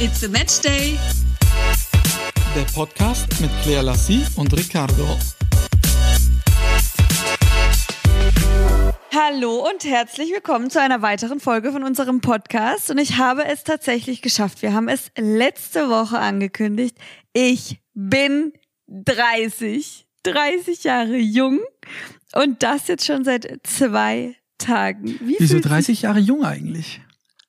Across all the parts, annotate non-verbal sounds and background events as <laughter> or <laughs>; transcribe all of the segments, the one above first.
It's a Match Day. Der Podcast mit Claire Lassie und Ricardo. Hallo und herzlich willkommen zu einer weiteren Folge von unserem Podcast. Und ich habe es tatsächlich geschafft. Wir haben es letzte Woche angekündigt. Ich bin 30. 30 Jahre jung. Und das jetzt schon seit zwei Tagen. Wie Wieso fühlt sich- 30 Jahre jung eigentlich?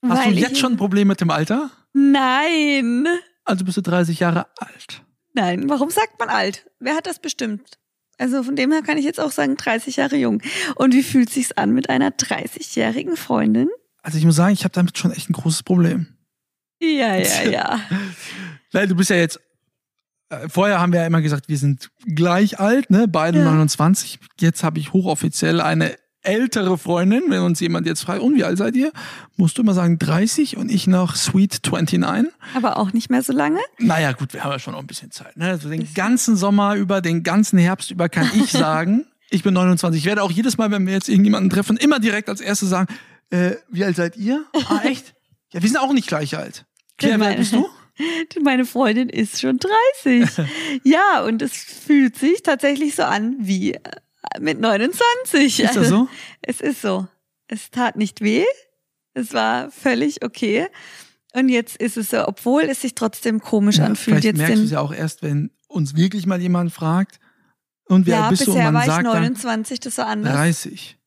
Hast Weil du jetzt schon ein Problem mit dem Alter? Nein. Also bist du 30 Jahre alt. Nein. Warum sagt man alt? Wer hat das bestimmt? Also von dem her kann ich jetzt auch sagen 30 Jahre jung. Und wie fühlt sich's an mit einer 30-jährigen Freundin? Also ich muss sagen, ich habe damit schon echt ein großes Problem. Ja, ja, <laughs> ja. Weil du bist ja jetzt, äh, vorher haben wir ja immer gesagt, wir sind gleich alt, ne? Beide Ja. 29. Jetzt habe ich hochoffiziell eine ältere Freundin. Wenn uns jemand jetzt fragt, und wie alt seid ihr? Musst du immer sagen 30 und ich noch Sweet 29. Aber auch nicht mehr so lange. Naja, gut, wir haben ja schon noch ein bisschen Zeit. Ne? Also den ganzen Sommer über, den ganzen Herbst über kann ich <laughs> sagen, ich bin 29. Ich werde auch jedes Mal, wenn wir jetzt irgendjemanden treffen, immer direkt als erstes sagen, äh, wie alt seid ihr? Ah, <laughs> echt? Ja, wir sind auch nicht gleich alt. Claire, wie alt bist du? <laughs> Meine Freundin ist schon 30. ja, und es fühlt sich tatsächlich so an wie äh, mit 29. Ist das so? Es ist so. Es tat nicht weh. Es war völlig okay. Und jetzt ist es so, obwohl es sich trotzdem komisch Ja, anfühlt. vielleicht Jetzt merkst du es ja auch erst, wenn uns wirklich mal jemand fragt, und wie ja, bist du? Und bisher man war ich sagt dann 29, das war anders. 30.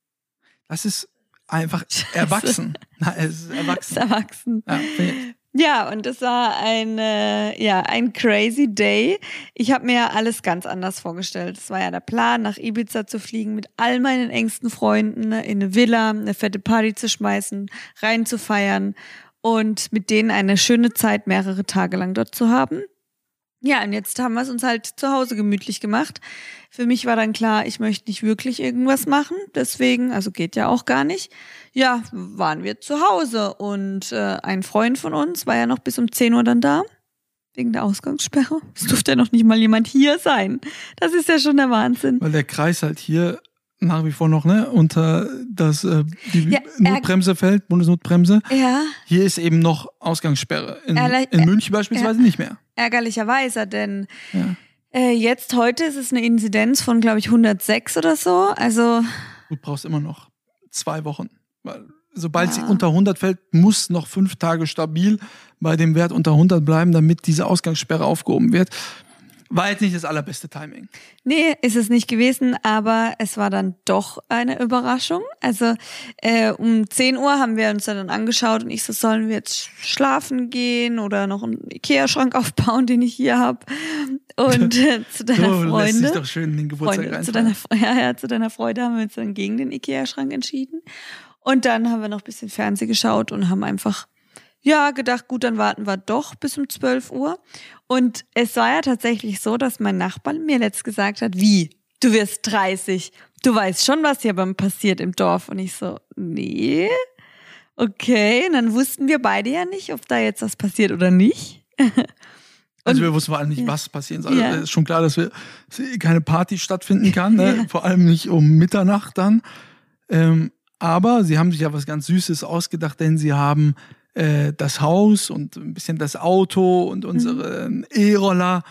Das ist einfach <laughs> erwachsen. Na, es ist Ist erwachsen. erwachsen. Ja, finde ich. Ja, und es war ein, äh, ja, ein crazy Day. Ich habe mir ja alles ganz anders vorgestellt. Es war ja der Plan, nach Ibiza zu fliegen mit all meinen engsten Freunden ne, in eine Villa, eine fette Party zu schmeißen, rein zu feiern und mit denen eine schöne Zeit mehrere Tage lang dort zu haben. Ja, und jetzt haben wir es uns halt zu Hause gemütlich gemacht. Für mich war dann klar, ich möchte nicht wirklich irgendwas machen. Deswegen, also geht ja auch gar nicht. Ja, waren wir zu Hause und äh, ein Freund von uns war ja noch bis um 10 Uhr dann da. Wegen der Ausgangssperre. Es durfte ja noch nicht mal jemand hier sein. Das ist ja schon der Wahnsinn. Weil der Kreis halt hier nach wie vor noch ne unter das äh, die Ja, Notbremse fällt, Bundesnotbremse. Ja, Hier ist eben noch Ausgangssperre. In, Erle- in München beispielsweise nicht mehr. ärgerlicherweise, denn Ja. äh, jetzt heute ist es eine Inzidenz von, glaube ich, 106 oder so. Also Du brauchst immer noch zwei Wochen. Weil sobald Ja. sie unter 100 fällt, muss noch fünf Tage stabil bei dem Wert unter 100 bleiben, damit diese Ausgangssperre aufgehoben wird. War jetzt nicht das allerbeste Timing. Nee, ist es nicht gewesen, aber es war dann doch eine Überraschung. Also äh, um 10 Uhr haben wir uns dann angeschaut und ich so, sollen wir jetzt schlafen gehen oder noch einen Ikea-Schrank <laughs> aufbauen, den ich hier habe. Und äh, <laughs> zu deiner Du lässt Freunde, doch schön den Geburtstag Freunde zu, deiner, <laughs> ja, ja, zu deiner Freude haben wir uns dann gegen den Ikea-Schrank entschieden. Und dann haben wir noch ein bisschen Fernseh geschaut und haben einfach, ja, gedacht, gut, dann warten wir doch bis um 12 Uhr. Und es war ja tatsächlich so, dass mein Nachbar mir letzt gesagt hat, wie, du wirst 30, du weißt schon, was hier beim passiert im Dorf. Und ich so, nee, okay. Und dann wussten wir beide ja nicht, ob da jetzt was passiert oder nicht. <laughs> Also wir wussten vor allem nicht, Ja. was passieren soll. Ja. Es ist schon klar, dass wir keine Party stattfinden kann, ne? <laughs> Ja. vor allem nicht um Mitternacht dann. Ähm, aber sie haben sich ja was ganz Süßes ausgedacht, denn sie haben äh, das Haus und ein bisschen das Auto und unsere Mhm. E-Roller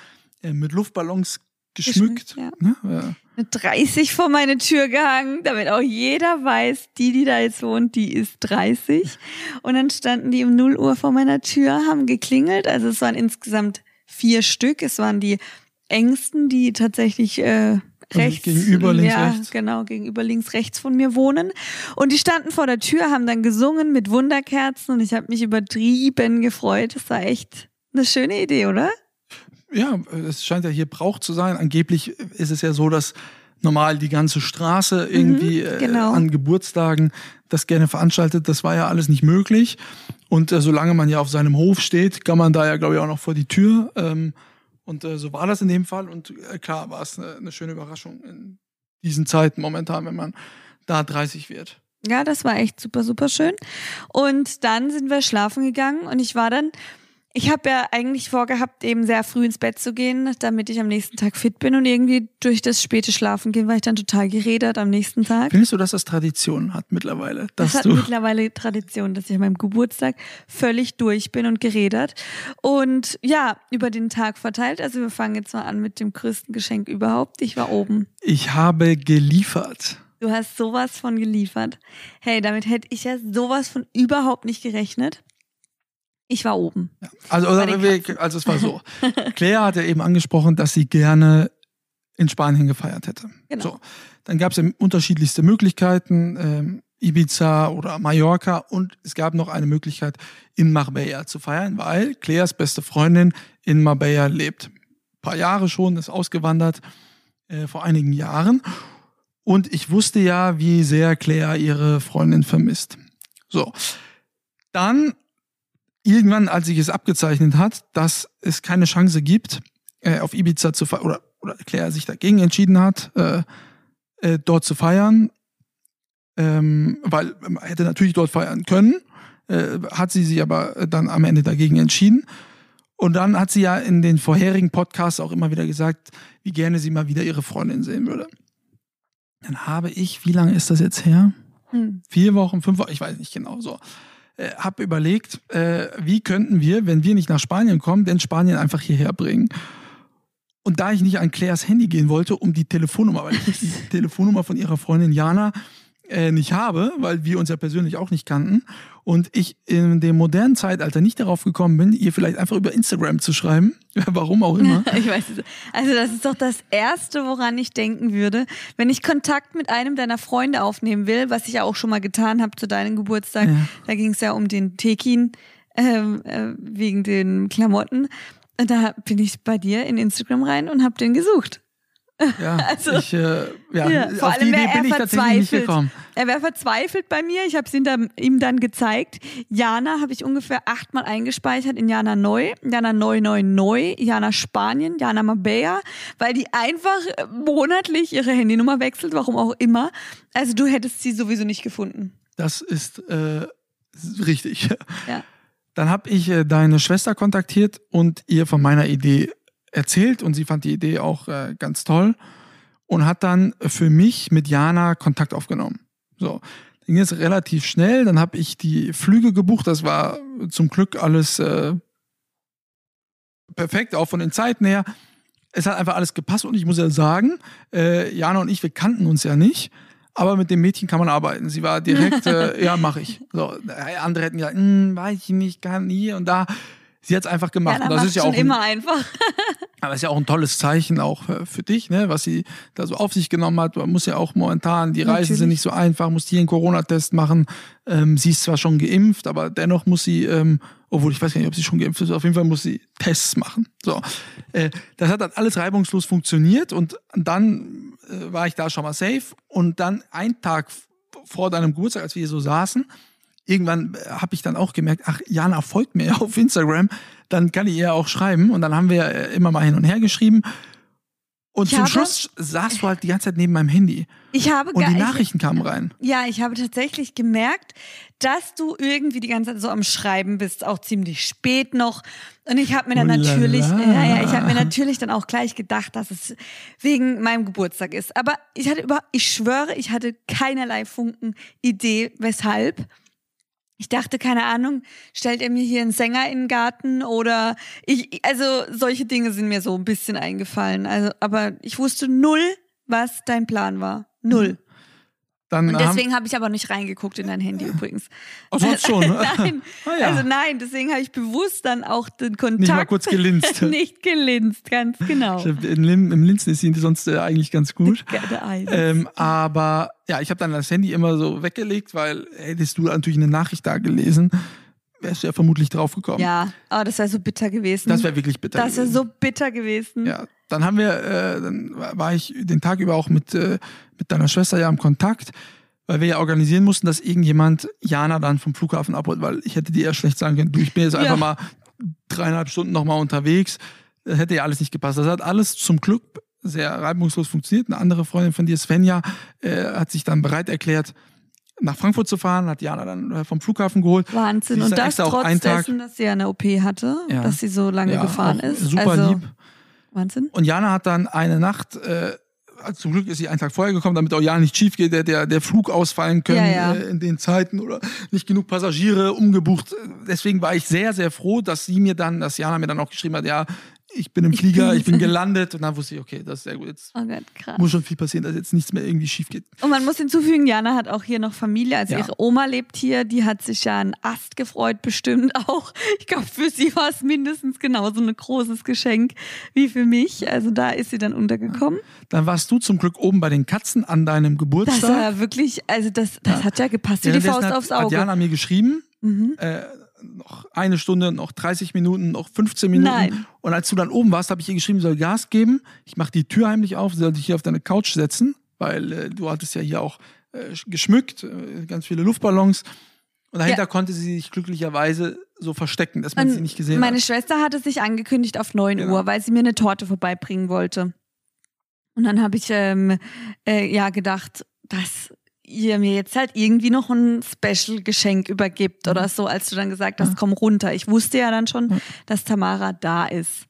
äh, mit Luftballons geschmückt. Geschmückt, ne? ja. eine 30 vor meine Tür gehangen, damit auch jeder weiß, die, die da jetzt wohnt, die ist 30. Und dann standen die um 0 Uhr vor meiner Tür, haben geklingelt. Also es waren insgesamt vier Stück. Es waren die engsten, die tatsächlich äh, rechts. gegenüber, links, ja, rechts. Genau, gegenüber links, rechts von mir wohnen. Und die standen vor der Tür, haben dann gesungen mit Wunderkerzen und ich habe mich übertrieben gefreut. Das war echt eine schöne Idee, oder? Ja, es scheint ja hier Brauch zu sein. Angeblich ist es ja so, dass normal die ganze Straße irgendwie genau. äh, an Geburtstagen das gerne veranstaltet. Das war ja alles nicht möglich. Und äh, solange man ja auf seinem Hof steht, kann man da ja, glaube ich, auch noch vor die Tür. Ähm, und äh, so war das in dem Fall. Und äh, klar war es eine, eine schöne Überraschung in diesen Zeiten momentan, wenn man da 30 wird. Ja, das war echt super, super schön. Und dann sind wir schlafen gegangen und ich war dann Ich habe ja eigentlich vorgehabt, eben sehr früh ins Bett zu gehen, damit ich am nächsten Tag fit bin und irgendwie durch das späte Schlafen gehen war ich dann total geredet am nächsten Tag. Findest du, dass das Tradition hat mittlerweile? Das hat mittlerweile Tradition, dass ich an meinem Geburtstag völlig durch bin und geredet. Und ja, über den Tag verteilt. Also wir fangen jetzt mal an mit dem größten Geschenk überhaupt. Ich war oben. ich habe geliefert. Du hast sowas von geliefert. Hey, damit hätte ich ja sowas von überhaupt nicht gerechnet. Ich war oben. Also, den wir, also es war so. <laughs> Claire hat ja eben angesprochen, dass sie gerne in Spanien gefeiert hätte. Genau. So, dann gab es unterschiedlichste Möglichkeiten, ähm, Ibiza oder Mallorca und es gab noch eine Möglichkeit, in Marbella zu feiern, weil Claires beste Freundin in Marbella lebt. Ein paar Jahre schon, ist ausgewandert äh, vor einigen Jahren. Und ich wusste ja, wie sehr Claire ihre Freundin vermisst. So. Dann irgendwann, als sich es abgezeichnet hat, dass es keine Chance gibt, äh, auf Ibiza zu feiern, oder, oder Claire sich dagegen entschieden hat, äh, äh, dort zu feiern, ähm, weil man hätte natürlich dort feiern können, äh, hat sie sich aber dann am Ende dagegen entschieden. Und dann hat sie ja in den vorherigen Podcasts auch immer wieder gesagt, wie gerne sie mal wieder ihre Freundin sehen würde. Dann habe ich, wie lange ist das jetzt her? Hm. vier Wochen, fünf Wochen, ich weiß nicht genau so. Äh, hab überlegt, äh, wie könnten wir, wenn wir nicht nach Spanien kommen, denn Spanien einfach hierher bringen. Und da ich nicht an Claires Handy gehen wollte, um die Telefonnummer, weil ich <laughs> die Telefonnummer von ihrer Freundin Jana äh, nicht habe, weil wir uns ja persönlich auch nicht kannten und ich in dem modernen Zeitalter nicht darauf gekommen bin, ihr vielleicht einfach über Instagram zu schreiben, <laughs> warum auch immer. <laughs> Ich weiß es. Also das ist doch das Erste, woran ich denken würde, wenn ich Kontakt mit einem deiner Freunde aufnehmen will, was ich ja auch schon mal getan habe zu deinem Geburtstag. Ja. Da ging es ja um den Tekin ähm, äh, wegen den Klamotten. Und da bin ich bei dir in Instagram rein und habe den gesucht. Ja, <laughs> Also, ich, äh, ja, ja, vor auf die allem Idee wäre er bin ich tatsächlich nicht verzweifelt. gekommen. Er wäre verzweifelt bei mir. Ich habe es ihm dann, gezeigt. Jana habe ich ungefähr achtmal eingespeichert in Jana Neu, Jana Neu Neu Neu, Jana Spanien, Jana Mabea, weil die einfach monatlich ihre Handynummer wechselt, warum auch immer. Also du hättest sie sowieso nicht gefunden. Das ist äh, richtig. Ja. Dann habe ich äh, deine Schwester kontaktiert und ihr von meiner Idee erzählt und sie fand die Idee auch äh, ganz toll und hat dann für mich mit Jana Kontakt aufgenommen. So, ging es relativ schnell. Dann habe ich die Flüge gebucht. Das war zum Glück alles äh, perfekt, auch von den Zeiten her. Es hat einfach alles gepasst und ich muss ja sagen, äh, Jana und ich, wir kannten uns ja nicht. Aber mit dem Mädchen kann man arbeiten. Sie war direkt, äh, <laughs> ja, mache ich. So, äh, andere hätten gesagt, hm, weiß ich nicht, kann hier und da. Sie hat es einfach gemacht. Und das ist ja auch ein, immer einfach. <laughs> aber das ist ja auch ein tolles Zeichen auch äh, für dich, ne, was sie da so auf sich genommen hat. Man muss ja auch momentan, die Reisen Natürlich. sind nicht so einfach, muss hier einen Corona-Test machen. Ähm, sie ist zwar schon geimpft, aber dennoch muss sie, ähm, obwohl ich weiß gar nicht, ob sie schon geimpft ist, auf jeden Fall muss sie Tests machen. So, äh, das hat dann alles reibungslos funktioniert und dann äh, war ich da schon mal safe und dann ein Tag vor deinem Geburtstag, als wir hier so saßen, irgendwann habe ich dann auch gemerkt, ach, Jana folgt mir ja <laughs> auf Instagram, dann kann ich ihr auch schreiben. Und dann haben wir äh, immer mal hin und her geschrieben. Und Ich zum habe- Schluss saßt du halt die ganze Zeit neben meinem Handy. Ich habe Und die ich- Nachrichten kamen rein. Ja, ich habe tatsächlich gemerkt, dass du irgendwie die ganze Zeit so am Schreiben bist, auch ziemlich spät noch. Und ich habe mir dann Oh la natürlich, la. ja, ja, ich habe mir natürlich dann auch gleich gedacht, dass es wegen meinem Geburtstag ist. Aber ich hatte über, ich schwöre, ich hatte keinerlei Funken Idee, weshalb. Ich dachte, keine Ahnung, stellt er mir hier einen Sänger in den Garten oder ich, also solche Dinge sind mir so ein bisschen eingefallen. Also, aber ich wusste null, was dein Plan war. Null. Dann Und haben, deswegen habe ich aber nicht reingeguckt in dein Handy übrigens. Ach, sonst schon. <laughs> ne? nein, Ah, ja. also nein, deswegen habe ich bewusst dann auch den Kontakt Nicht mal kurz gelinst. <laughs> nicht gelinst, ganz genau. Hab- Lim, Im Linzen ist sie sonst äh, eigentlich ganz gut. Ähm, aber ja, ich habe dann das Handy immer so weggelegt, weil hättest du natürlich eine Nachricht da gelesen, wärst du ja vermutlich drauf gekommen. ja, aber das wäre so bitter gewesen. Das wäre wirklich bitter. das wäre so bitter gewesen. Ja, dann haben wir, äh, dann war ich den Tag über auch mit, äh, mit deiner Schwester ja im Kontakt, weil wir ja organisieren mussten, dass irgendjemand Jana dann vom Flughafen abholt, weil ich hätte dir eher schlecht sagen können, du, ich bin jetzt Ja. einfach mal dreieinhalb Stunden nochmal unterwegs. Das hätte ja alles nicht gepasst. Das hat alles zum Glück sehr reibungslos funktioniert. Eine andere Freundin von dir, Svenja, äh, hat sich dann bereit erklärt, nach Frankfurt zu fahren, hat Jana dann äh, vom Flughafen geholt. Wahnsinn. Und das trotz dessen, dass sie ja eine OP hatte, Ja. dass sie so lange Ja, gefahren ist. Super also, lieb. Wahnsinn. Und Jana hat dann eine Nacht, äh, also zum Glück ist sie einen Tag vorher gekommen, damit auch Jana nicht schief geht, der, der, der Flug ausfallen können Ja, ja. Äh, in den Zeiten oder nicht genug Passagiere umgebucht. Deswegen war ich sehr, sehr froh, dass sie mir dann, dass Jana mir dann auch geschrieben hat, ja, ich bin im Flieger, ich bin gelandet. Und dann wusste ich, okay, das ist sehr gut. Jetzt Oh Gott, krass. muss schon viel passieren, dass jetzt nichts mehr irgendwie schief geht. Und man muss hinzufügen, Jana hat auch hier noch Familie, also Ja. ihre Oma lebt hier, die hat sich ja einen Ast gefreut, bestimmt auch. Ich glaube, für sie war es mindestens genauso ein großes Geschenk wie für mich. Also da ist sie dann untergekommen. Dann warst du zum Glück oben bei den Katzen an deinem Das Geburtstag. war wirklich, also das, das hat ja gepasst wie die Faust hat, aufs hat Auge. Jana mir geschrieben, Mhm. äh, noch eine Stunde, noch 30 Minuten, noch 15 Minuten. Nein. Und als du dann oben warst, habe ich ihr geschrieben, sie soll Gas geben. Ich mache die Tür heimlich auf, sie soll dich hier auf deine Couch setzen, weil äh, du hattest ja hier auch äh, geschmückt, äh, ganz viele Luftballons. Und dahinter Ja. konnte sie sich glücklicherweise so verstecken, dass man Und sie nicht gesehen Meine hat. Schwester hatte sich angekündigt auf 9 Genau. Uhr, weil sie mir eine Torte vorbeibringen wollte. Und dann habe ich ähm, äh, ja gedacht, dass ihr mir jetzt halt irgendwie noch ein Special-Geschenk übergibt oder so, als du dann gesagt hast, komm runter. Ich wusste ja dann schon, dass Tamara da ist.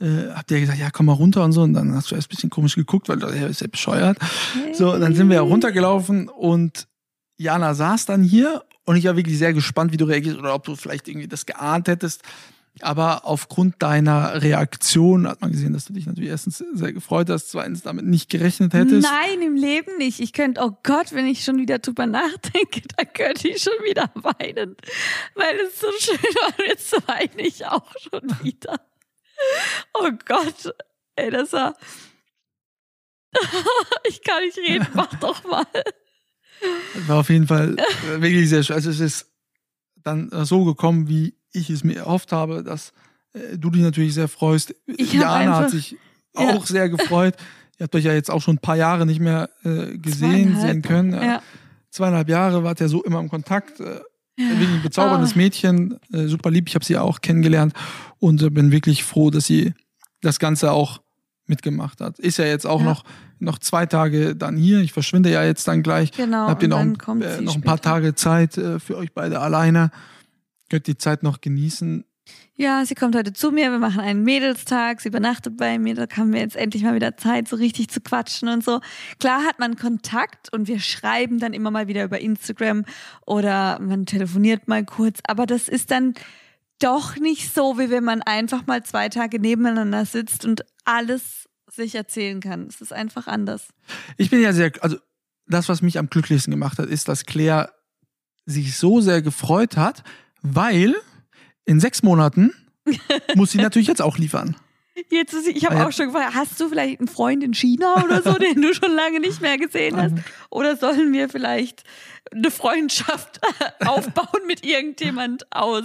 Äh, habt ihr gesagt, ja, komm mal runter und so. Und dann hast du erst ein bisschen komisch geguckt, weil der ist ja bescheuert. So, dann sind wir ja runtergelaufen und Jana saß dann hier und ich war wirklich sehr gespannt, wie du reagierst oder ob du vielleicht irgendwie das geahnt hättest. Aber aufgrund deiner Reaktion hat man gesehen, dass du dich natürlich erstens sehr gefreut hast, zweitens damit nicht gerechnet hättest. Nein, im Leben nicht. Ich könnte, oh Gott, wenn ich schon wieder drüber nachdenke, da könnte ich schon wieder <laughs> weinen. Weil es so schön war. Jetzt weine ich auch schon wieder. Oh Gott. Ey, das war. <laughs> Ich kann nicht reden, <laughs> mach doch mal. War auf jeden Fall äh, wirklich sehr schön. Also es ist dann so gekommen, wie ich es mir erhofft habe, dass äh, du dich natürlich sehr freust. Ich Jana hat einfach- sich Ja. auch sehr gefreut. Ihr habt euch ja jetzt auch schon ein paar Jahre nicht mehr äh, gesehen, sehen können. Ja. Zweieinhalb Jahre wart ihr so immer im Kontakt. Äh, wirklich ein bezauberndes Ah. Mädchen, äh, super lieb. Ich habe sie ja auch kennengelernt und äh, bin wirklich froh, dass sie das Ganze auch mitgemacht hat. Ist ja jetzt auch Ja. noch, noch zwei Tage dann hier. Ich verschwinde ja jetzt dann gleich. Genau. Habt ihr noch, dann ein, äh, noch ein paar. Tage Zeit äh, für euch beide alleine? Könnt die Zeit noch genießen? Ja, sie kommt heute zu mir, wir machen einen Mädelstag, sie übernachtet bei mir, da haben wir jetzt endlich mal wieder Zeit, so richtig zu quatschen und so. Klar hat man Kontakt und wir schreiben dann immer mal wieder über Instagram oder man telefoniert mal kurz, aber das ist dann doch nicht so, wie wenn man einfach mal zwei Tage nebeneinander sitzt und alles sich erzählen kann. Es ist einfach anders. Ich bin ja sehr, also das, was mich am glücklichsten gemacht hat, ist, dass Claire sich so sehr gefreut hat, weil in sechs Monaten <laughs> muss sie natürlich jetzt auch liefern. Jetzt ist, ich habe Ah, ja. auch schon gefragt, hast du vielleicht einen Freund in China oder so, den du schon lange nicht mehr gesehen hast? <laughs> Oder sollen wir vielleicht eine Freundschaft <laughs> aufbauen mit irgendjemand aus,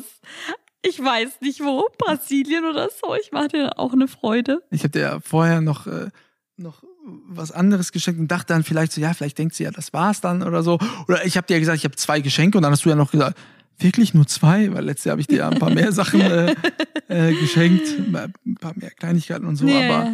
ich weiß nicht wo, Brasilien oder so? Ich mache dir auch eine Freude. Ich habe dir ja vorher noch, äh, noch was anderes geschenkt und dachte dann vielleicht so, ja, vielleicht denkt sie ja, das war's dann oder so. Oder ich habe dir ja gesagt, ich habe zwei Geschenke und dann hast du ja noch gesagt, wirklich nur zwei? Weil letztes Jahr habe ich dir ja ein paar mehr <laughs> Sachen äh, äh, geschenkt, ein paar mehr Kleinigkeiten und so. Ja, aber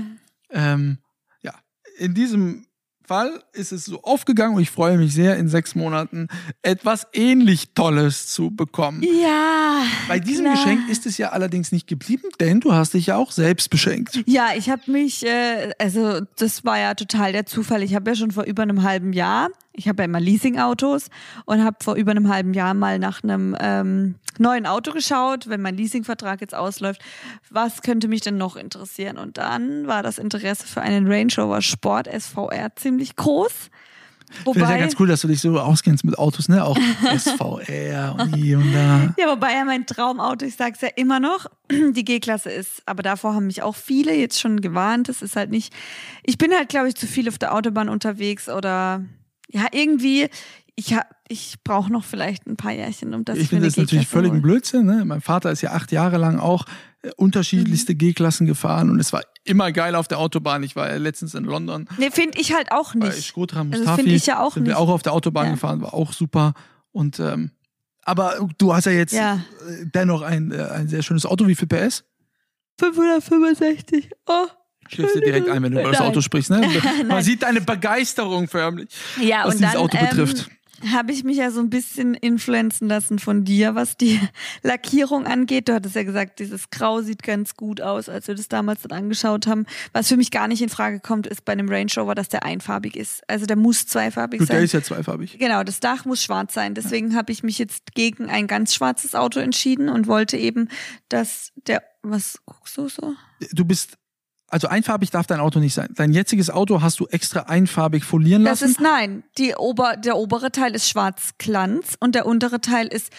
ja. ähm, ja, in diesem Fall ist es so aufgegangen und ich freue mich sehr, in sechs Monaten etwas ähnlich Tolles zu bekommen. ja Bei diesem klar. Geschenk ist es ja allerdings nicht geblieben, denn du hast dich ja auch selbst beschenkt. Ja, ich habe mich, äh, also das war ja total der Zufall. Ich habe ja schon vor über einem halben Jahr, ich habe ja immer Leasingautos und habe vor über einem halben Jahr mal nach einem ähm, neuen Auto geschaut, wenn mein Leasingvertrag jetzt ausläuft. Was könnte mich denn noch interessieren? Und dann war das Interesse für einen Range Rover Sport SVR ziemlich groß. Ich finde es ja ganz cool, dass du dich so auskennst mit Autos, ne? Auch <laughs> SVR und hier und da. Ja, wobei ja mein Traumauto, ich sag's ja immer noch, <clears throat> die G-Klasse ist. Aber davor haben mich auch viele jetzt schon gewarnt. Das ist halt nicht. Ich bin halt, glaube ich, zu viel auf der Autobahn unterwegs oder ja, irgendwie. Ich, hab- ich brauche noch vielleicht ein paar Jährchen, um das Ich finde das natürlich völlig ein Blödsinn. Ne? Mein Vater ist ja acht Jahre lang auch äh, Mhm. unterschiedlichste G-Klassen gefahren und es war immer geil auf der Autobahn. Ich war ja letztens in London Nee, finde ich halt auch nicht. Skotra Also Mustafi. finde ich ja auch sind wir nicht. auch auf der Autobahn Ja. gefahren, war auch super. Und ähm, aber du hast ja jetzt Ja. äh, dennoch ein, äh, ein sehr schönes Auto. Wie viel PS? 565. Oh. Schläfst dir direkt ein, wenn du über das. Auto sprichst. Ne? <laughs> Man sieht deine Begeisterung förmlich, Ja, was und dieses dann, Auto ähm, betrifft. habe ich mich ja so ein bisschen influenzen lassen von dir, was die <laughs> Lackierung angeht. Du hattest ja gesagt, dieses Grau sieht ganz gut aus, als wir das damals dann angeschaut haben. Was für mich gar nicht in Frage kommt, ist bei einem Range Rover, dass der einfarbig ist. Also der muss zweifarbig Gut, sein. der ist ja zweifarbig. Genau, das Dach muss schwarz sein. Deswegen habe ich mich jetzt gegen ein ganz schwarzes Auto entschieden und wollte eben, dass der. Was guckst du so? Du bist, also einfarbig darf dein Auto nicht sein. Dein jetziges Auto hast du extra einfarbig folieren Das lassen. ist nein. Die Ober, der obere Teil ist schwarz-glanz und der untere Teil ist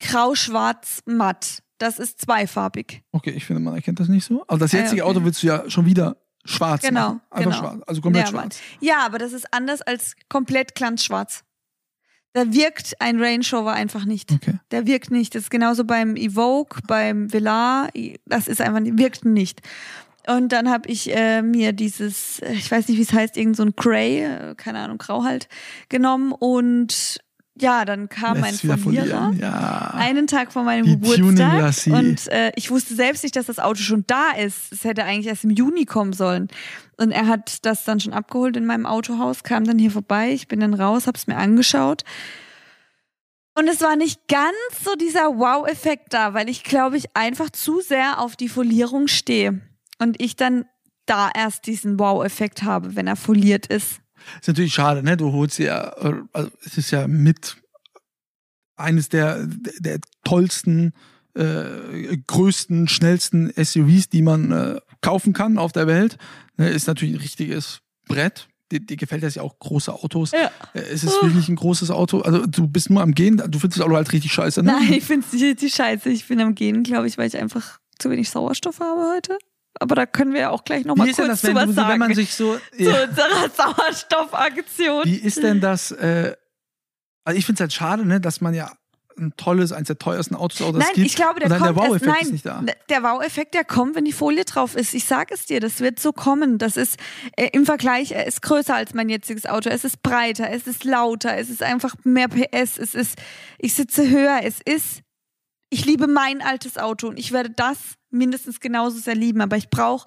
grau-schwarz-matt. Das ist zweifarbig. okay, ich finde, man erkennt das nicht so. Aber das jetzige okay. Auto willst du ja schon wieder schwarz Genau, machen. Einfach genau. schwarz. Also komplett ja, schwarz. Ja, aber das ist anders als komplett glanzschwarz. Da wirkt ein Range Rover einfach nicht. Okay. Der wirkt nicht. Das ist genauso beim Evoque, beim Velar. Das ist einfach, wirkt nicht. Und dann habe ich äh, mir dieses, äh, ich weiß nicht, wie es heißt, irgend so ein Grey, äh, keine Ahnung, Grau halt, genommen. Und ja, dann kam mein Lässt folieren. Ja. Einen Tag vor meinem Die Geburtstag. Und äh, ich wusste selbst nicht, dass das Auto schon da ist. Es hätte eigentlich erst im Juni kommen sollen. Und er hat das dann schon abgeholt in meinem Autohaus, kam dann hier vorbei. Ich bin dann raus, hab's mir angeschaut. Und es war nicht ganz so dieser Wow-Effekt da, weil ich glaube ich einfach zu sehr auf die Folierung stehe. Und ich dann da erst diesen Wow-Effekt habe, wenn er foliert ist. Ist natürlich schade, ne? Du holst ja, also es ist ja mit eines der, der tollsten, äh, größten, schnellsten SUVs, die man äh, kaufen kann auf der Welt. Ne? Ist natürlich ein richtiges Brett. Dir, dir gefällt das ja auch große Autos. Ja. Äh, Es ist wirklich ein großes Auto. Also du bist nur am Gehen, du findest das Auto halt richtig scheiße, ne? Nein, ich finde es nicht richtig scheiße. Ich bin am Gehen, glaube ich, weil ich einfach zu wenig Sauerstoff habe heute. Aber da können wir ja auch gleich nochmal ist denn kurz das, wenn, zu was du, so, wenn sagen. man sich so. zu Ja. unserer <laughs> Sauerstoffaktion. Wie ist denn das? Äh, also ich finde es halt schade, ne, dass man ja ein tolles, eines der teuersten Autos das Nein, gibt. ich glaube, der kommt der Wow-Effekt ist nicht da. der Wow-Effekt, der kommt, wenn die Folie drauf ist. Ich sage es dir, das wird so kommen. Das ist äh, im Vergleich, er ist größer als mein jetziges Auto. Es ist breiter, es ist lauter, es ist einfach mehr PS, es ist, ich sitze höher, es ist, ich liebe mein altes Auto und ich werde das mindestens genauso sehr lieben. Aber ich brauche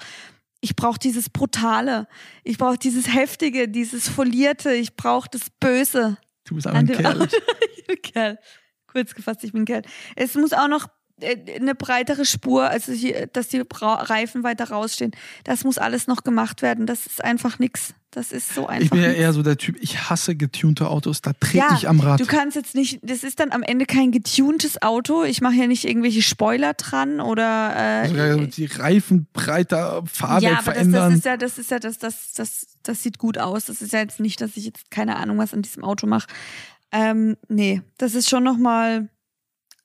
ich brauche dieses Brutale, ich brauche dieses Heftige, dieses Folierte, ich brauche das Böse. Du bist An ein Kerl. <laughs> Ich bin Kerl. Kurz gefasst, ich bin Kerl. Es muss auch noch eine breitere Spur, also hier, dass die Reifen weiter rausstehen. Das muss alles noch gemacht werden. Das ist einfach nix. Das ist so einfach. Ich bin ja nix. eher so der Typ, ich hasse getunte Autos, da trete Ja, ich am Rad. Du kannst jetzt nicht, das ist dann am Ende kein getuntes Auto. Ich mache ja nicht irgendwelche Spoiler dran oder äh, die Reifen breiter, Fahrwerk ja, aber das, verändern. das ist ja, das ist ja, das, das, das, das sieht gut aus. Das ist ja jetzt nicht, dass ich jetzt keine Ahnung was an diesem Auto mache. Ähm, nee, das ist schon nochmal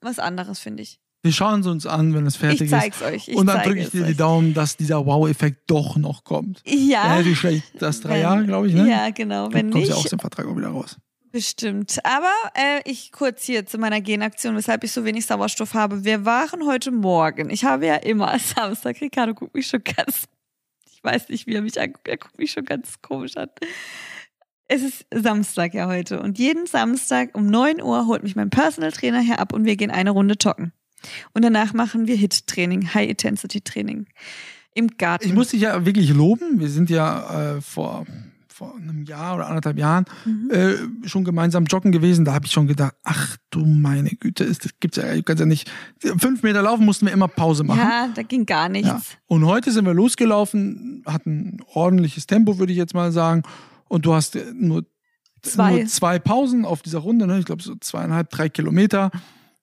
was anderes, finde ich. Wir schauen es uns an, wenn es fertig Ich zeig's euch. Ich ist. Und dann drücke ich dir die euch. Daumen, dass dieser Wow-Effekt doch noch kommt. Ja. Ja, wie schlecht das drei Wenn- Jahre, glaube ich, ne? Ja, genau. Wenn Kommt ja auch aus dem Vertrag auch wieder raus. bestimmt. Aber äh, ich kurz hier zu meiner Genaktion, weshalb ich so wenig Sauerstoff habe. Wir waren heute Morgen. Ich habe ja immer <laughs> Samstag. Ricardo guckt mich schon ganz. Ich weiß nicht, wie er mich anguckt. Er guckt mich schon ganz komisch an. Es ist Samstag ja heute. Und jeden Samstag um 9 Uhr holt mich mein Personal Trainer hier ab und wir gehen eine Runde joggen. Und danach machen wir HIT-Training, High-Intensity-Training. Im Garten. Ich muss dich ja wirklich loben. Wir sind ja äh, vor, vor einem Jahr oder anderthalb Jahren Mhm. äh, schon gemeinsam joggen gewesen. Da habe ich schon gedacht, ach du meine Güte, ist, das gibt's ja, du kannst ja nicht. Fünf Meter laufen mussten wir immer Pause machen. Ja, da ging gar nichts. Ja. Und heute sind wir losgelaufen, hatten ordentliches Tempo, würde ich jetzt mal sagen. Und du hast nur Zwei. nur zwei Pausen auf dieser Runde, ne? ich glaube so zweieinhalb, drei Kilometer.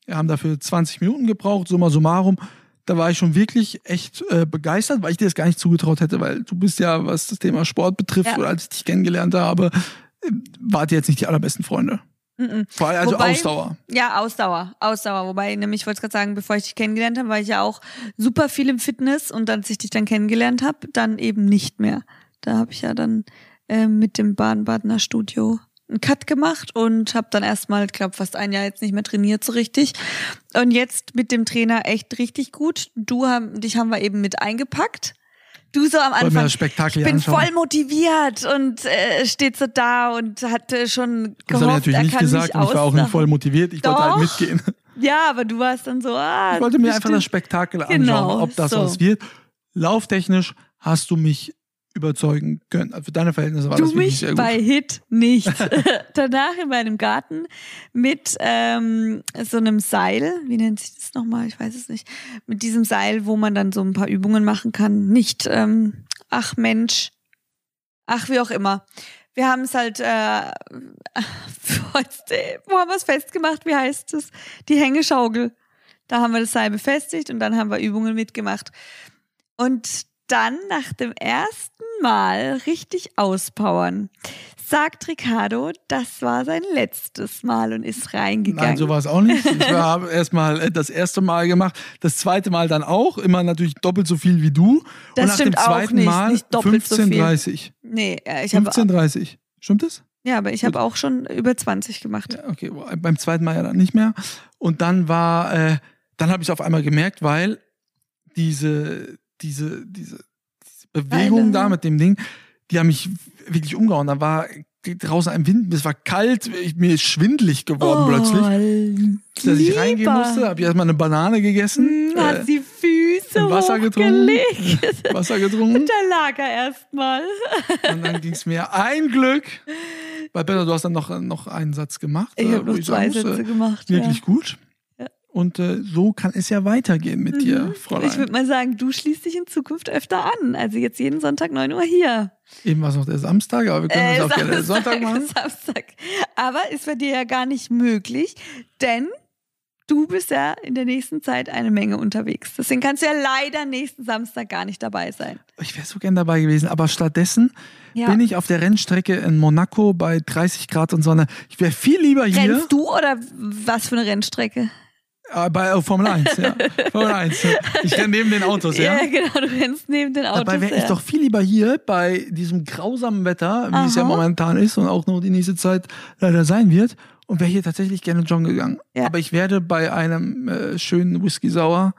Wir haben dafür 20 Minuten gebraucht, summa summarum. Da war ich schon wirklich echt äh, begeistert, weil ich dir das gar nicht zugetraut hätte, weil du bist ja, was das Thema Sport betrifft, Ja. oder als ich dich kennengelernt habe, äh, wart ihr jetzt nicht die allerbesten Freunde. Mhm. Vor allem also Wobei- Ausdauer. Ja, Ausdauer, Ausdauer. Wobei, nämlich, ich wollte gerade sagen, bevor ich dich kennengelernt habe, war ich ja auch super viel im Fitness und als ich dich dann kennengelernt habe, dann eben nicht mehr. Da habe ich ja dann äh, mit dem Baden-Badener Studio einen Cut gemacht und habe dann erstmal, ich glaube, fast ein Jahr jetzt nicht mehr trainiert so richtig. Und jetzt mit dem Trainer echt richtig gut. Du haben, dich haben wir eben mit eingepackt. Du so am Anfang. das Spektakel ich bin anschauen? voll motiviert und äh, steht so da und hatte schon Das habe ich gehofft, natürlich nicht gesagt und ich war auch nicht voll motiviert. Ich wollte halt Doch. mitgehen. <laughs> Ja, aber du warst dann so, ah. Ich wollte mir einfach das Spektakel anschauen, Genau, ob das so. was wird. Lauftechnisch hast du mich überzeugen können. Also für deine Verhältnisse war du das mich sehr gut. bei Hit nicht. <laughs> Danach in meinem Garten mit ähm, so einem Seil, wie nennt sich das nochmal? Ich weiß es nicht. Mit diesem Seil, wo man dann so ein paar Übungen machen kann. Nicht, ähm, ach Mensch, ach wie auch immer. Wir haben es halt, äh, <laughs> wo haben wir es festgemacht? Wie heißt es? Die Hängeschaukel. Da haben wir das Seil befestigt und dann haben wir Übungen mitgemacht. Und dann nach dem ersten Mal richtig auspowern, sagt Ricardo, das war sein letztes Mal und ist reingegangen. Nein, so war es auch nicht. Ich habe <laughs> erst mal das erste Mal gemacht, das zweite Mal dann auch, immer natürlich doppelt so viel wie du. Das und nach stimmt dem zweiten auch nicht, Mal nicht doppelt so viel. 15,30. Nee, äh, ich habe 15,30. Stimmt das? ja, aber ich habe auch schon über 20 gemacht. Ja, okay, beim zweiten Mal ja dann nicht mehr. Und dann war, äh, dann habe ich auf einmal gemerkt, weil diese, diese, diese Bewegung Beine. da mit dem Ding, die haben mich wirklich umgehauen. Da war draußen ein Wind, es war kalt, ich, mir ist schwindelig geworden plötzlich. Dass ich reingehen musste, habe ich erstmal eine Banane gegessen, Hm, hat äh, die Füße ein Wasser getrunken. <laughs> Wasser getrunken. Da lag er erstmal. Und dann ging es mir ein Glück. Weil Benno, du hast dann noch, noch einen Satz gemacht. Ich äh, habe noch zwei Sätze gemacht. Wirklich ja. gut. Und äh, so kann es ja weitergehen mit dir, Mhm. Fräulein. Ich würde mal sagen, du schließt dich in Zukunft öfter an. Also jetzt jeden Sonntag 9 Uhr hier. Eben war es noch der Samstag, aber wir können Äh, das auch gerne Samstag, Sonntag machen. Samstag. Aber ist bei dir ja gar nicht möglich, denn du bist ja in der nächsten Zeit eine Menge unterwegs. Deswegen kannst du ja leider nächsten Samstag gar nicht dabei sein. Ich wäre so gern dabei gewesen, aber stattdessen Ja. bin ich auf der Rennstrecke in Monaco bei 30 Grad und Sonne. Ich wäre viel lieber hier Rennst du oder was für eine Rennstrecke? Äh, bei äh, Formel 1. Ja. <laughs> Formel 1. ja. Ich renne neben den Autos, ja. genau, du rennst neben den Autos. Dabei wäre ich ja. doch viel lieber hier bei diesem grausamen Wetter, wie es ja Aha. momentan ist und auch noch die nächste Zeit leider sein wird. Und wäre hier tatsächlich gerne joggen gegangen. Ja. Aber ich werde bei einem äh, schönen Whisky Sauer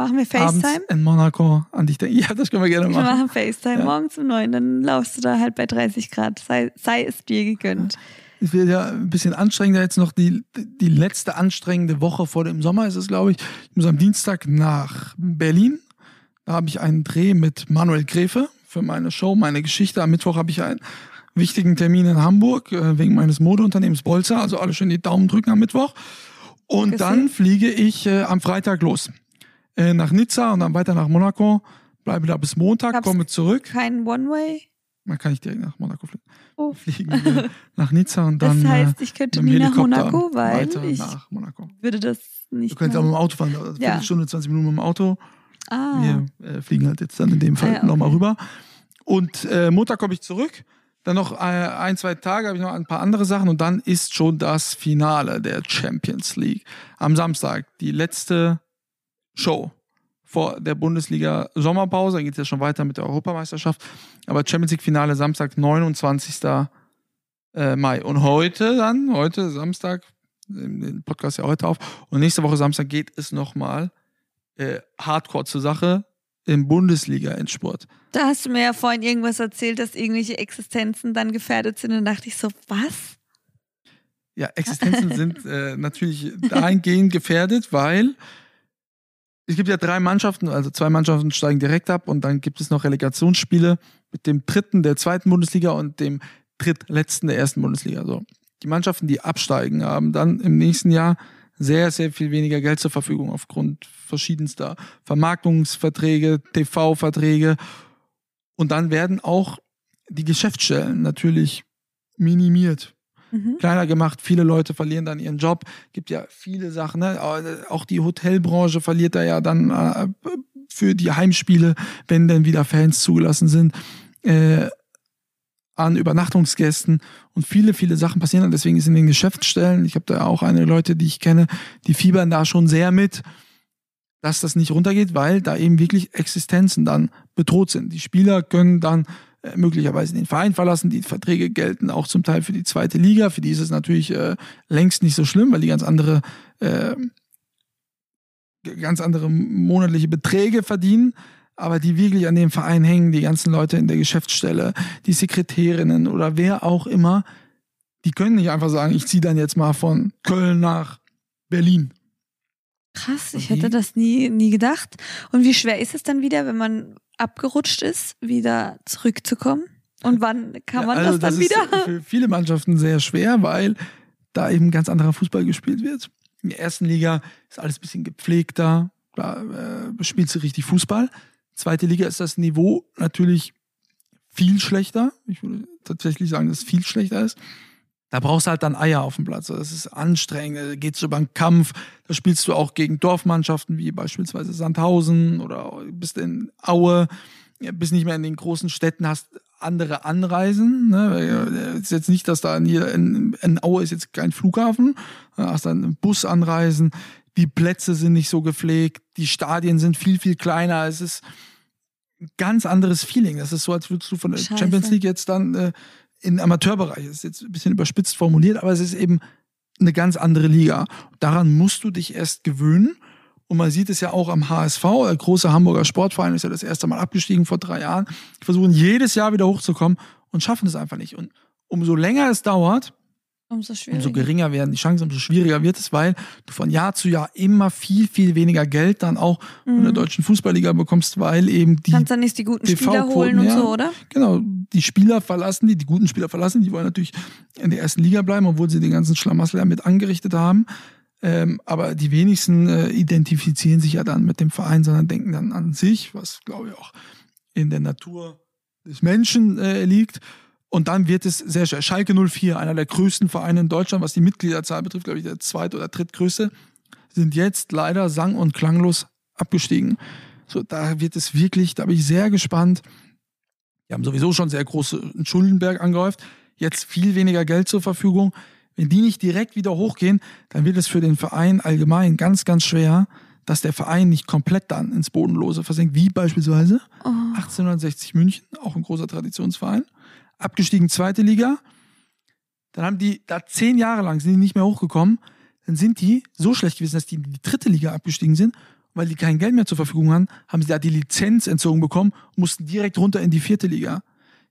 Machen wir FaceTime? in Monaco an dich denken. <laughs> Ja, das können wir gerne Wir machen. machen FaceTime Ja. morgens um neun, dann laufst du da halt bei 30 Grad. Sei, sei es dir gegönnt. Es wird ja ein bisschen anstrengender jetzt noch. Die, die letzte anstrengende Woche vor dem Sommer ist es, glaube ich. Ich muss am Dienstag nach Berlin. Da habe ich einen Dreh mit Manuel Gräfe für meine Show, meine Geschichte. Am Mittwoch habe ich einen wichtigen Termin in Hamburg äh, wegen meines Modeunternehmens Bolzer. Also alle schön die Daumen drücken am Mittwoch. Und Gesehen. dann fliege ich äh, am Freitag los. Äh, nach Nizza und dann weiter nach Monaco. Bleibe da bis Montag, Hab's- komme zurück. Kein One-Way? Man kann nicht direkt nach Monaco fliegen. Oh. Fliegen wir <laughs> nach Nizza und dann. Das äh, heißt, ich könnte nie nach Monaco, weil weiter ich nach Monaco. würde das nicht Du könntest auch mit dem Auto fahren, also Ja. Viertelstunde, 20 Minuten mit dem Auto. Ah, Wir äh, fliegen halt jetzt dann in dem Fall Ah ja, okay. nochmal rüber. Und äh, Montag komme ich zurück. Dann noch äh, ein, zwei Tage habe ich noch ein paar andere Sachen und dann ist schon das Finale der Champions League. Am Samstag, die letzte Show vor der Bundesliga Sommerpause. Dann geht es ja schon weiter mit der Europameisterschaft. Aber Champions League Finale Samstag, 29. äh, Mai. Und heute dann, heute Samstag, den Podcast ja heute auf. Und nächste Woche Samstag geht es nochmal äh, hardcore zur Sache im Bundesliga-Endspurt. da hast du mir ja vorhin irgendwas erzählt, dass irgendwelche Existenzen dann gefährdet sind. Und dachte ich so, was? Ja, Existenzen sind äh, natürlich dahingehend gefährdet, weil es gibt ja drei Mannschaften, also zwei Mannschaften steigen direkt ab und dann gibt es noch Relegationsspiele mit dem dritten der zweiten Bundesliga und dem drittletzten der ersten Bundesliga. So. Die Mannschaften, die absteigen, haben dann im nächsten Jahr sehr, sehr viel weniger Geld zur Verfügung aufgrund verschiedenster Vermarktungsverträge, TV-Verträge. Und dann werden auch die Geschäftsstellen natürlich minimiert Mhm. kleiner gemacht. Viele Leute verlieren dann ihren Job. Gibt ja viele Sachen. Ne? Auch die Hotelbranche verliert da ja dann äh, für die Heimspiele, wenn denn wieder Fans zugelassen sind, äh, an Übernachtungsgästen. Und viele, viele Sachen passieren. Und deswegen ist in den Geschäftsstellen, ich habe da auch einige Leute, die ich kenne, die fiebern da schon sehr mit, dass das nicht runtergeht, weil da eben wirklich Existenzen dann bedroht sind. Die Spieler können dann möglicherweise den Verein verlassen. Die Verträge gelten auch zum Teil für die zweite Liga. Für die ist es natürlich äh, längst nicht so schlimm, weil die ganz andere, äh, ganz andere monatliche Beträge verdienen. Aber die wirklich an dem Verein hängen, die ganzen Leute in der Geschäftsstelle, die Sekretärinnen oder wer auch immer, die können nicht einfach sagen, ich ziehe dann jetzt mal von Köln nach Berlin. Krass, ich hätte das nie, nie gedacht. Und wie schwer ist es dann wieder, wenn man abgerutscht ist, wieder zurückzukommen? Und wann kann man Ja, also das dann ist wieder? für viele Mannschaften sehr schwer, weil da eben ganz anderer Fußball gespielt wird. In der ersten Liga ist alles ein bisschen gepflegter, da äh, spielst du richtig Fußball. Zweite Liga ist das Niveau natürlich viel schlechter. Ich würde tatsächlich sagen, dass es viel schlechter ist. Da brauchst du halt dann Eier auf dem Platz. Das ist anstrengend, da geht's über einen Kampf. Da spielst du auch gegen Dorfmannschaften wie beispielsweise Sandhausen oder bist in Aue, bist nicht mehr in den großen Städten, hast andere Anreisen. Ne? Es ist jetzt nicht, dass da in, hier in, in Aue ist jetzt kein Flughafen, da hast dann Busanreisen, die Plätze sind nicht so gepflegt, die Stadien sind viel, viel kleiner. Es ist ein ganz anderes Feeling. Das ist so, als würdest du von der Scheiße. Champions League jetzt dann äh, den Amateurbereich. Das ist jetzt ein bisschen überspitzt formuliert, aber es ist eben eine ganz andere Liga. Daran musst du dich erst gewöhnen. Und man sieht es ja auch am HSV, der große Hamburger Sportverein ist ja das erste Mal abgestiegen vor drei Jahren. Die versuchen jedes Jahr wieder hochzukommen und schaffen es einfach nicht. Und umso länger es dauert, Umso umso geringer werden die Chancen, umso schwieriger wird es, weil du von Jahr zu Jahr immer viel, viel weniger Geld dann auch von der deutschen Fußballliga bekommst, weil eben die Kannst dann nicht die guten Spieler holen und ja. so, oder? Genau, die Spieler verlassen die, die guten Spieler verlassen, die wollen natürlich in der ersten Liga bleiben, obwohl sie den ganzen Schlamassel ja mit angerichtet haben. Ähm, aber die wenigsten äh, identifizieren sich ja dann mit dem Verein, sondern denken dann an sich, was glaube ich auch in der Natur des Menschen äh, liegt. Und dann wird es sehr schwer. Schalke 04, einer der größten Vereine in Deutschland, was die Mitgliederzahl betrifft, glaube ich, der zweit- oder drittgrößte, sind jetzt leider sang- und klanglos abgestiegen. So, da wird es wirklich, da bin ich sehr gespannt. Die haben sowieso schon sehr großen Schuldenberg angehäuft. Jetzt viel weniger Geld zur Verfügung. Wenn die nicht direkt wieder hochgehen, dann wird es für den Verein allgemein ganz, ganz schwer, dass der Verein nicht komplett dann ins Bodenlose versinkt, wie beispielsweise Oh. 1860 München, auch ein großer Traditionsverein, abgestiegen zweite Liga. Dann haben die da zehn Jahre lang sind die nicht mehr hochgekommen. Dann sind die so schlecht gewesen, dass die in die dritte Liga abgestiegen sind, weil die kein Geld mehr zur Verfügung haben, haben sie da die Lizenz entzogen bekommen und mussten direkt runter in die vierte Liga.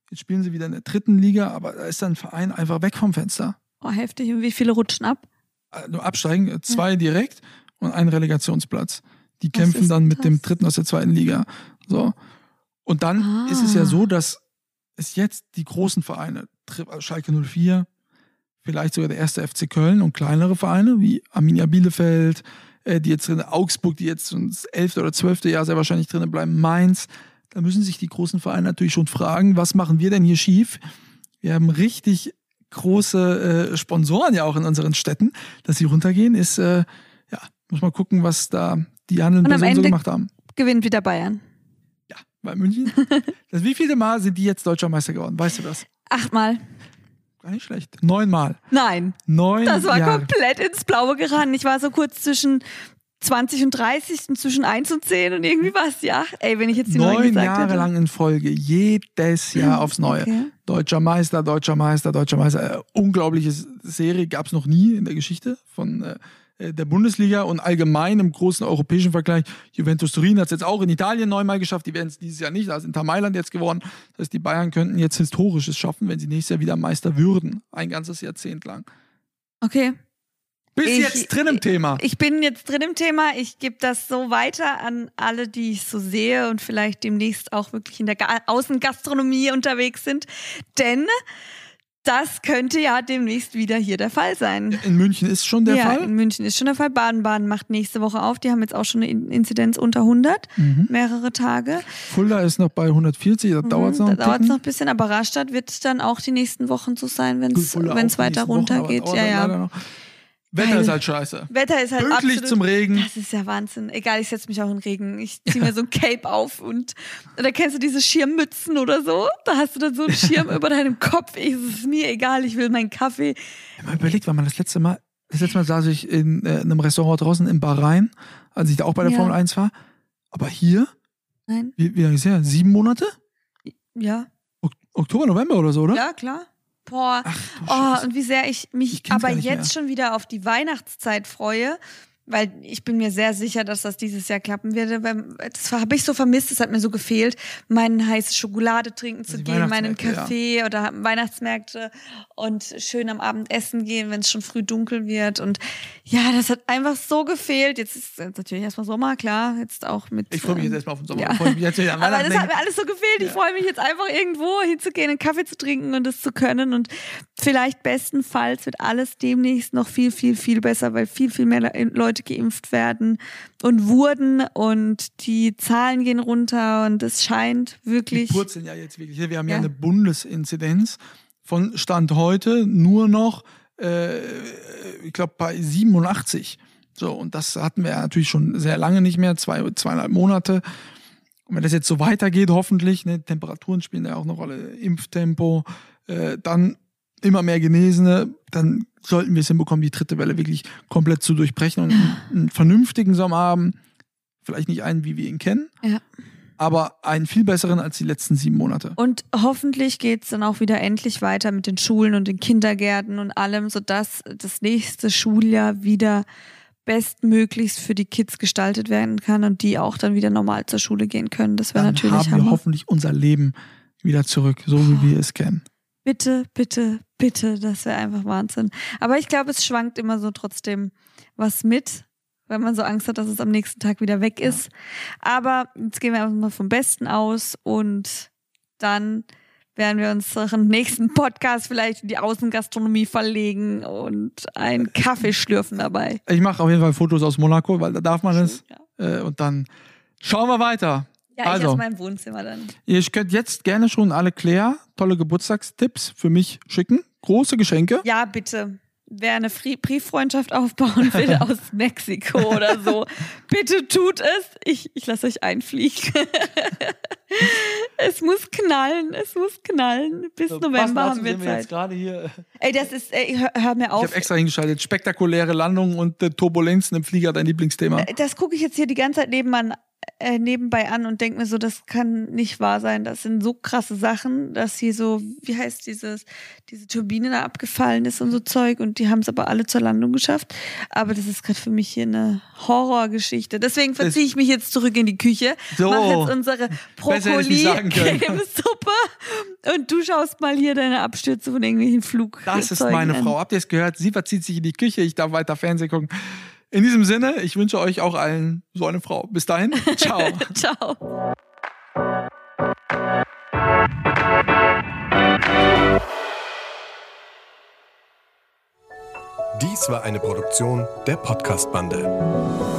Jetzt spielen sie wieder in der dritten Liga, aber da ist dann ein Verein einfach weg vom Fenster. Oh, heftig. Und wie viele rutschen ab? Äh, Nur absteigen, äh, zwei direkt und ein Relegationsplatz. Die kämpfen dann mit dem das? dritten aus der zweiten Liga. So. Und dann Ah. ist es ja so, dass es jetzt die großen Vereine, also Schalke 04, vielleicht sogar der erste FC Köln und kleinere Vereine wie Arminia Bielefeld, äh, die jetzt drin, Augsburg, die jetzt das elfte oder zwölfte Jahr sehr wahrscheinlich drinnen bleiben, Mainz. Da müssen sich die großen Vereine natürlich schon fragen, was machen wir denn hier schief? Wir haben richtig große äh, Sponsoren ja auch in unseren Städten, dass sie runtergehen, ist, äh, ja, muss man gucken, was da die handelnden Personen so gemacht haben. Gewinnt wieder Bayern. Bei München. <laughs> das wievielte Mal sind die jetzt deutscher Meister geworden? Weißt du das? Achtmal. Gar nicht schlecht. Neunmal. Nein. Neun Das war Jahre. komplett ins Blaue geraten. Ich war so kurz zwischen 20 und 30 und zwischen 1 und 10 und irgendwie war es die 8. Ey, wenn ich jetzt die 9 Neun gesagt Jahre hätte. lang in Folge, jedes Jahr aufs Neue. Okay. Deutscher Meister, deutscher Meister, deutscher Meister. Äh, unglaubliche Serie gab es noch nie in der Geschichte von äh, der Bundesliga und allgemein im großen europäischen Vergleich. Juventus Turin hat es jetzt auch in Italien neunmal geschafft. Die werden es dieses Jahr nicht. Da ist Inter Mailand jetzt geworden. Das heißt, die Bayern könnten jetzt Historisches schaffen, wenn sie nächstes Jahr wieder Meister würden. Ein ganzes Jahrzehnt lang. Okay. Bist Ich- jetzt drin im Thema. Ich bin jetzt drin im Thema. Ich gebe das so weiter an alle, die ich so sehe und vielleicht demnächst auch wirklich in der Ga Außengastronomie unterwegs sind. Denn das könnte ja demnächst wieder hier der Fall sein. In München ist schon der ja, Fall. in München ist schon der Fall. Baden-Baden macht nächste Woche auf. Die haben jetzt auch schon eine In- Inzidenz unter 100, Mhm. mehrere Tage. Fulda ist noch bei 140, da dauert es noch. da noch ein bisschen, aber Rastatt wird dann auch die nächsten Wochen so sein, wenn es weiter runtergeht. Ja, ja. Wetter Geil. ist halt scheiße. Wetter ist halt Pünktlich absolut, zum Regen. Das ist ja Wahnsinn. Egal, ich setze mich auch in Regen. Ich ziehe mir so ein Cape auf und oder kennst du diese Schirmmützen oder so? Da hast du dann so einen Schirm <laughs> über deinem Kopf. Ich, es ist mir egal, ich will meinen Kaffee. Ich hab mal überlegt, wann man das letzte Mal, das letzte Mal saß ich in, äh, in einem Restaurant draußen in Bahrain, als ich da auch bei der Ja. Formel 1 war. Aber hier, Nein? wie, wie lange ist her? Sieben Monate? Ja. Ok Oktober, November oder so, oder? Ja, klar. Boah. Ach Oh, und wie sehr ich mich Ich aber jetzt schon wieder auf die Weihnachtszeit freue, weil ich bin mir sehr sicher, dass das dieses Jahr klappen wird. Das habe ich so vermisst, es hat mir so gefehlt, meinen heiße Schokolade trinken zu gehen, meinen Kaffee ja. oder Weihnachtsmärkte und schön am Abend essen gehen, wenn es schon früh dunkel wird. Und ja, das hat einfach so gefehlt. Jetzt ist natürlich erstmal Sommer, klar, jetzt auch mit. Ich freue mich jetzt erstmal auf den Sommer. Ja. <laughs> Aber das hat mir alles so gefehlt. Ja. Ich freue mich jetzt einfach irgendwo hinzugehen, einen Kaffee zu trinken und das zu können. Und vielleicht bestenfalls wird alles demnächst noch viel, viel, viel besser, weil viel, viel mehr Leute Leute geimpft werden und wurden und die Zahlen gehen runter und es scheint wirklich. Die purzeln ja jetzt wirklich. Wir haben ja, ja eine Bundesinzidenz von Stand heute nur noch, äh, ich glaube, bei 87. So, und das hatten wir ja natürlich schon sehr lange nicht mehr, zwei, zweieinhalb Monate. Und wenn das jetzt so weitergeht, hoffentlich, ne, Temperaturen spielen ja auch eine Rolle, Impftempo, äh, dann immer mehr Genesene, dann sollten wir es hinbekommen, die dritte Welle wirklich komplett zu durchbrechen und einen, vernünftigen Sommer haben. Vielleicht nicht einen, wie wir ihn kennen. Ja. Aber einen viel besseren als die letzten sieben Monate. Und hoffentlich geht es dann auch wieder endlich weiter mit den Schulen und den Kindergärten und allem, sodass das nächste Schuljahr wieder bestmöglichst für die Kids gestaltet werden kann und die auch dann wieder normal zur Schule gehen können. Das wäre natürlich haben wir Hammer. hoffentlich unser Leben wieder zurück, so wie wir es kennen. Bitte, bitte, bitte, das wäre einfach Wahnsinn. Aber ich glaube, es schwankt immer so trotzdem was mit, wenn man so Angst hat, dass es am nächsten Tag wieder weg ist. Ja. Aber jetzt gehen wir einfach mal vom Besten aus und dann werden wir unseren nächsten Podcast vielleicht in die Außengastronomie verlegen und einen Kaffee schlürfen dabei. Ich mache auf jeden Fall Fotos aus Monaco, weil da darf man es. Ja. Äh, und dann schauen wir weiter. Ja, also, ich aus meinem Wohnzimmer dann. Ihr könnt jetzt gerne schon alle Claire tolle Geburtstagstipps für mich schicken. Große Geschenke. Ja, bitte. Wer eine Brieffreundschaft aufbauen <laughs> will aus Mexiko oder so, bitte tut es. Ich, ich lasse euch einfliegen. <laughs> es muss knallen, es muss knallen. Bis so, November haben wir Zeit. Jetzt gerade hier. Ey, das ist, ey, hör, hör mir auf. Ich habe extra hingeschaltet. Spektakuläre Landungen und äh, Turbulenzen im Flieger, dein Lieblingsthema. Äh, das gucke ich jetzt hier die ganze Zeit nebenan äh, nebenbei an und denke mir so, das kann nicht wahr sein. Das sind so krasse Sachen, dass hier so, wie heißt dieses, diese Turbine da abgefallen ist und so Zeug und die haben es aber alle zur Landung geschafft. Aber das ist gerade für mich hier eine Horrorgeschichte. Deswegen verziehe ich mich jetzt zurück in die Küche, so, mache jetzt unsere Brokkoli-Cremesuppe <laughs> und du schaust mal hier deine Abstürze von irgendwelchen Flugzeugen Das ist meine an. Frau. Habt ihr es gehört? Sie verzieht sich in die Küche, ich darf weiter Fernsehen gucken. In diesem Sinne, ich wünsche euch auch allen so eine Frau. Bis dahin, <laughs> ciao. <laughs> ciao. Dies war eine Produktion der Podcast-Bande.